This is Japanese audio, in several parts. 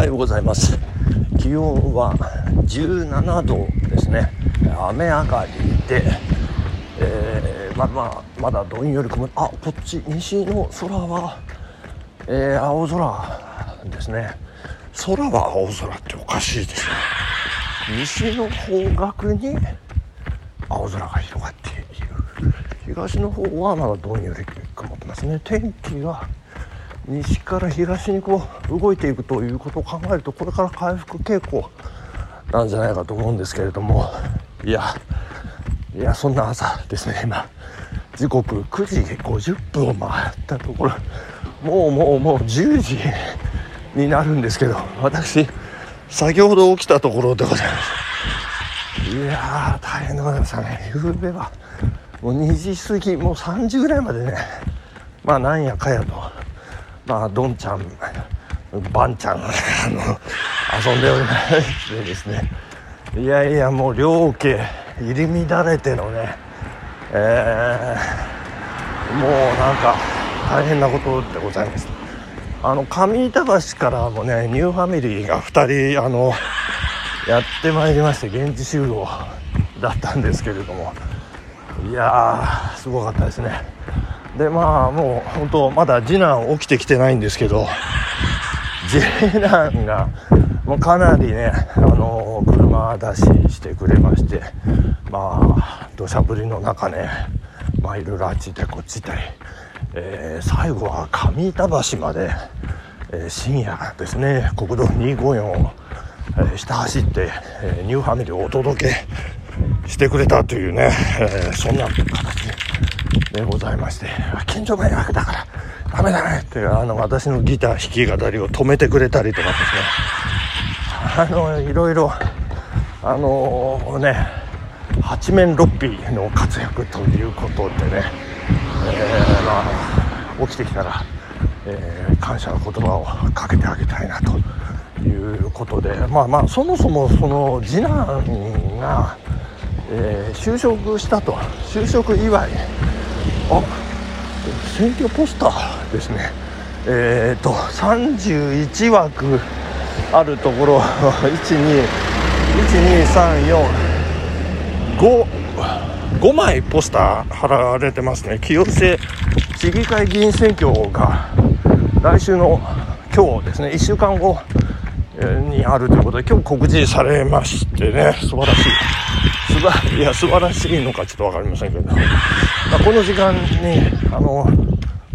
はようございます。気温は17度ですね。雨上がりで、えー、ままあまだどんより曇り。あこっち西の空は、えー、青空ですね。空は青空っておかしいですね。西の方角に青空が広がっている。東の方はまだどんより曇ってますね。天気が西から東にこう動いていくということを考えるとこれから回復傾向なんじゃないかと思うんですけれども。いやいやそんな朝ですね。今時刻9時50分を回ったところ。もうもうもう10時になるんですけど私先ほど起きたところでございます。いやー大変でございましたね。夕べはもう2時過ぎもう3時ぐらいまでね。まあなんやかやと。まあどんちゃんばんちゃんあの遊んでおりましてですねいやいやもう両家入り乱れてのねえー、もうなんか大変なことでございます。あの上板橋からもねニューファミリーが2人あのやってまいりまして現地集合だったんですけれども。いやーすごかったですね。でまあもう本当まだ次男起きてきてないんですけど次男がもうかなりねあの車出ししてくれましてまあ土砂降りの中ねまあいろいろあっち行ったりこっち行ったり、えー、最後は上板橋まで、えー、深夜ですね国道254を、えー、下走って、えニューファミリーをお届けしてくれたというね、えそんな形。でございまして近所迷惑だからダメだねってあの私のギター弾き語りを止めてくれたりとかですね。あのいろいろあのね八面六臂の活躍ということでね、えー、まあ、起きてきたら、えー、感謝の言葉をかけてあげたいなということでまあまあそもそもその次男が、えー、就職したと。就職祝いあ選挙ポスターですね。えっ、ー、と31枠あるところ 1212345枚ポスター貼られてますね。清瀬市議会議員選挙が来週の今日ですね。1週間後にあるということで今日告示されましてね。素晴らしい。素晴いや素晴らしいのかちょっと分かりませんけど、まあ、この時間にあの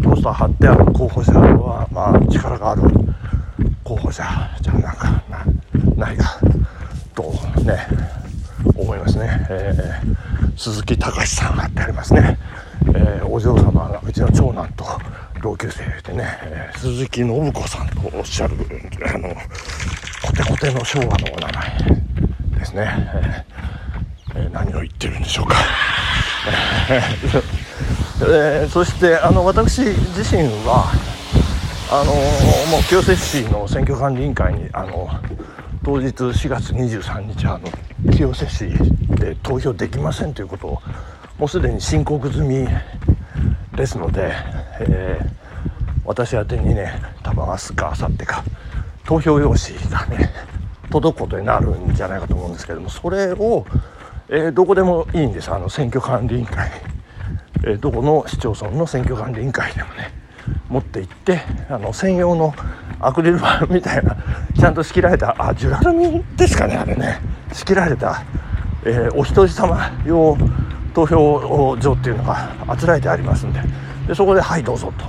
ポスター貼ってある候補者は、まあ、力がある候補者。じゃなんかないかとね思いますね、えー、鈴木隆さん貼ってありますね、えー、お嬢様がうちの長男と同級生でね、えー、鈴木信子さんとおっしゃるあのコテコテの昭和のお名前ですね、えー、何を言ってるんでしょうか、えー、そしてあの私自身はあのもう清瀬市の選挙管理委員会にあの当日4月23日あの清瀬市で投票できませんということをもうすでに申告済みですので、えー、私宛にね多分明日か明後日か投票用紙がね届くことになるんじゃないかと思うんですけどもそれを、えー、どこでもいいんです。あの選挙管理委員会、えー、どこの市町村の選挙管理委員会でもね持って行ってあの専用のアクリル板みたいなちゃんと仕切られたあジュラルミンですかねあれね。仕切られた、えー、お一人様用投票所っていうのがあつらえてありますんで。でそこで「はいどうぞ」と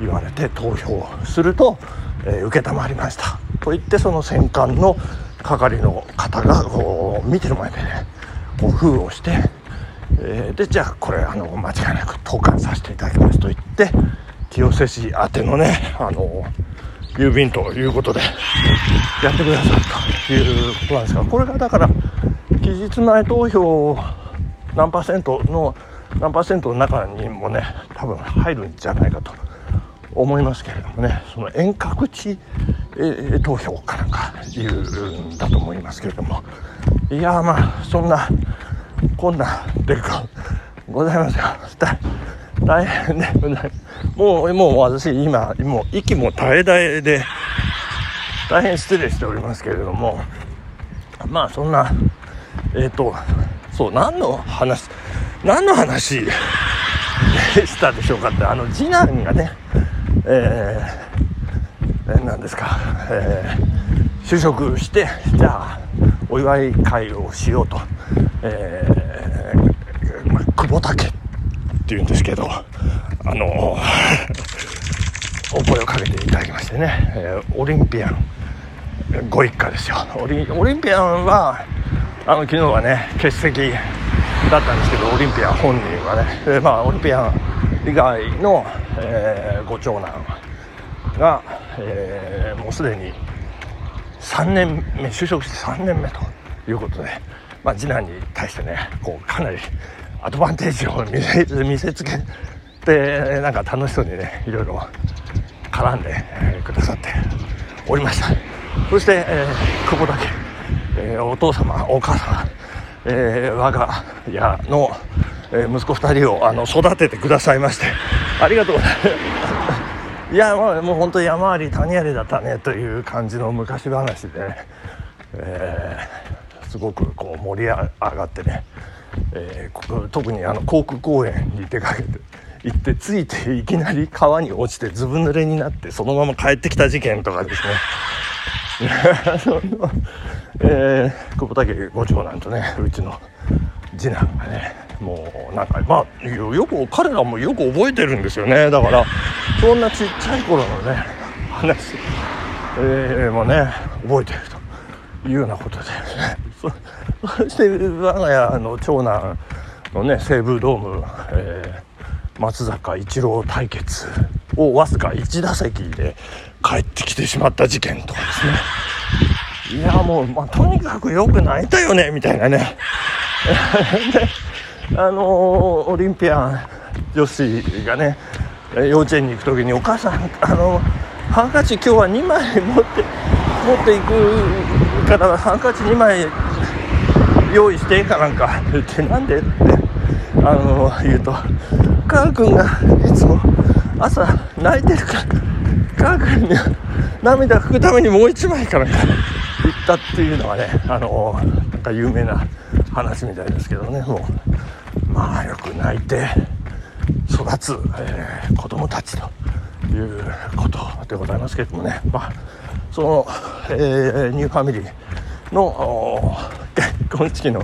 言われて投票すると、えー、承りました。と言ってその戦艦の係の方がこう見てる前でねこう封をして、えー、でじゃあこれあの間違いなく投函させていただきますと言って清瀬市宛てのねあの郵便ということでやってくださるということなんですがこれがだから期日前投票何パーセントの何パーセントの中にもね多分入るんじゃないかと。思いますけれどもねその遠隔地、えー、投票かなんかいうんだと思いますけれども。いやまあそんなこんなでかございますよ。大変でもうもう私今もう息も絶え絶えで大変失礼しておりますけれども。まあそんなえっ、ー、とそう何の話何の話でしたでしょうかってあの次男がねえー、何ですか、えー、就職してじゃあお祝い会をしようと、えーま久保竹っていうんですけどあのお声をかけていただきましてね、えー、オリンピアンご一家ですよ。オリオリンピアンはあの昨日はね欠席だったんですけどオリンピアン本人はね、えー、まあオリンピアン以外の、えー、ご長男が、えー、もうすでに3年目就職して3年目ということで、まあ、次男に対してねこうかなりアドバンテージを見せ見せつけてなんか楽しそうにねいろいろ絡んで、えー、くださっておりました。そして、えー、久保だけ、えー、お父様お母様、えー、我が家の、えー、息子2人をあの育ててくださいましてありがとうございます。いや、もう本当山あり谷ありだったねという感じの昔話で、ね、えー、すごくこう盛り上がってね、えー、特にあの航空公園に出かけて行って着いていきなり川に落ちてずぶ濡れになってそのまま帰ってきた事件とかですね。えー、久保武ご長男とねうちの次男がねもうなんかまあよく彼らもよく覚えてるんですよね。だからそんなちっちゃい頃のね話、えー、もね覚えてるというようなことで、ね、そして我が家の長男のね西武ドーム、えー松坂一郎対決をわずか1打席で帰ってきてしまった事件とかですね。いやもう、まあ、とにかくよく泣いたよねみたいなね。であのー、オリンピアン女子がね幼稚園に行く時にお母さんあのハンカチ今日は2枚持って持っていくからハンカチ2枚用意してかなんか言ってなんでってあの言うと母君がいつも朝泣いてるから母君に涙拭くためにもう一枚から言ったっていうのはねあのなんか有名な話みたいですけどねもう。まあよく泣いて育つ、えー、子供たちということでございますけれどもね。まあその、えー、ニューファミリーの結婚式の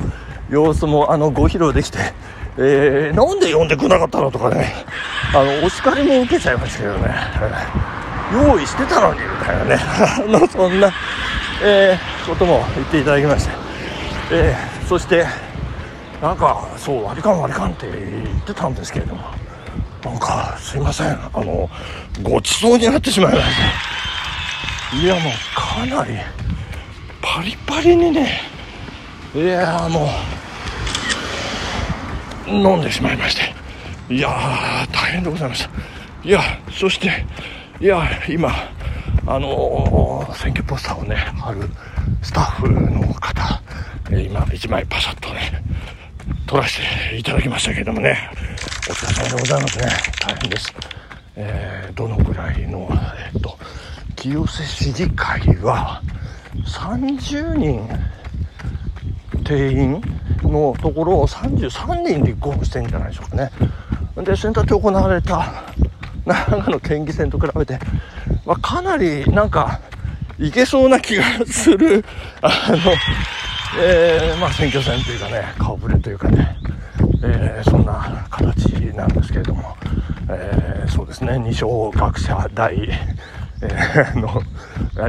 様子もあのご披露できてえー、なんで呼んでくれなかったのとかね、あの、お叱りも受けちゃいましたけどね、用意してたのに、みたいなね、の、そんな、えー、ことも言っていただきまして、えー、そして、なんか、そう、割り勘割り勘って言ってたんですけれども、なんか、すいません、あの、ごちそうになってしまいました。いや、もう、かなり、パリパリにね、いや、もう、飲んでしまいまして。いや大変でございました。いやそしていや今あのー、選挙ポスターをね貼るスタッフの方今1枚パシャッとね撮らせていただきましたけどもね。お疲れ様でございますね。大変です、えー、どのくらいのえっと清瀬市議会は30人定員のところを33人立候補してんじゃないでしょうかね。で、選択行われた長野県議選と比べて、まあ、かなりなんかいけそうな気がする、あの、えー、まあ、選挙戦というかね、顔ぶれというかね、えー、そんな形なんですけれども、えー、そうですね、二小学者大、えー、の、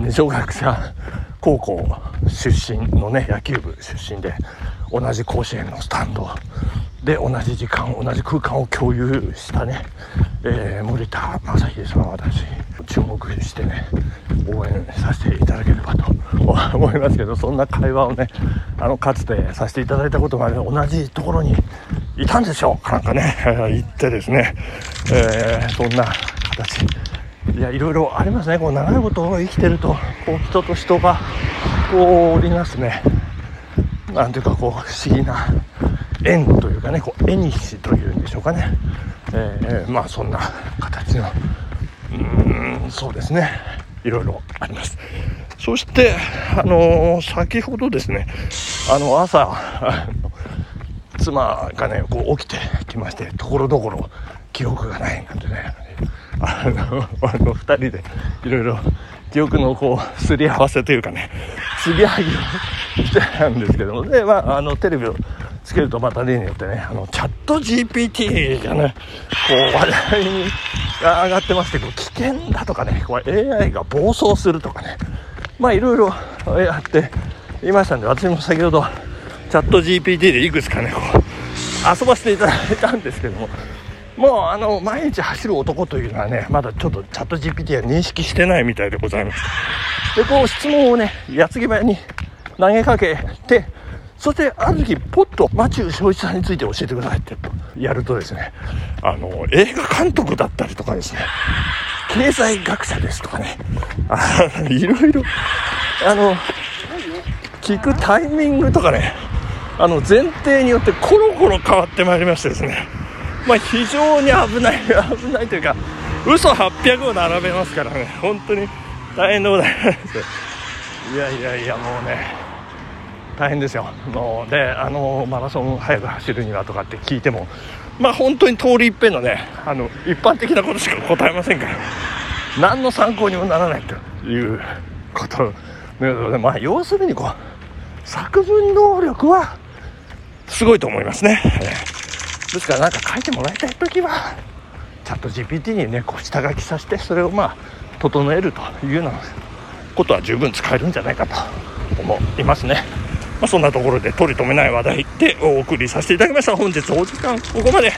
二小学者高校出身のね、野球部出身で、同じ甲子園のスタンドで同じ時間同じ空間を共有したね、えー、森田正秀さん私。注目してね応援させていただければと思いますけどそんな会話をねあのかつてさせていただいたことが、ね、同じところにいたんでしょう。かなんかね言ってですね、えー、そんな形いやいろいろありますね。こう長いこと生きてるとこう人と人がこう織りなすねなんていうかこう不思議な縁というかねこう縁日というんでしょうかね、えー、まあそんな形のうんそうですね。いろいろあります。そして、あのー先ほどですね、あの、朝、あ の妻がね、こう起きてきまして、ところどころ記憶がないなんてね、あの、あの二人でいろいろ記憶のこう、すり合わせというかね、すり上げをしてたんですけども、で、まあ、あの、テレビをつけるとまた例によってね、あの、チャット GPT がね、こう、話題に上がってまして、こう危険だとかね、こう AI が暴走するとかね、まあ、いろいろやっていましたんで、私も先ほど、チャット GPT でいくつかね、こう、遊ばせていただいたんですけども、もうあの毎日走る男というのはね、まだちょっとチャット GPT は認識してないみたいでございます。で、こう質問をね、矢継ぎ早に投げかけて、そしてある時、ポッとマチュー正一さんについて教えてくださいってやるとですね、あの、映画監督だったりとかですね、経済学者ですとかね、いろいろ、あの、聞くタイミングとかね、あの前提によってコロコロ変わってまいりましてですね、まあ、非常に危ない、危ないというか、嘘800を並べますからね、本当に大変でございます。いやいやいや、もうね、大変ですよ。もうで、あのマラソン早く走るにはとかって聞いても、まあ本当に通り一遍のね、あの一般的なことしか答えませんから、何の参考にもならないということで、まあ要するにこう、作文能力はすごいと思いますね。ですからなんか書いてもらいたいときは、チャット GPT にね、こう下書きさせて、それをまあ、整えるというようなことは十分使えるんじゃないかと思いますね。まあ、そんなところで取り留めない話題でお送りさせていただきました。本日お時間ここまで。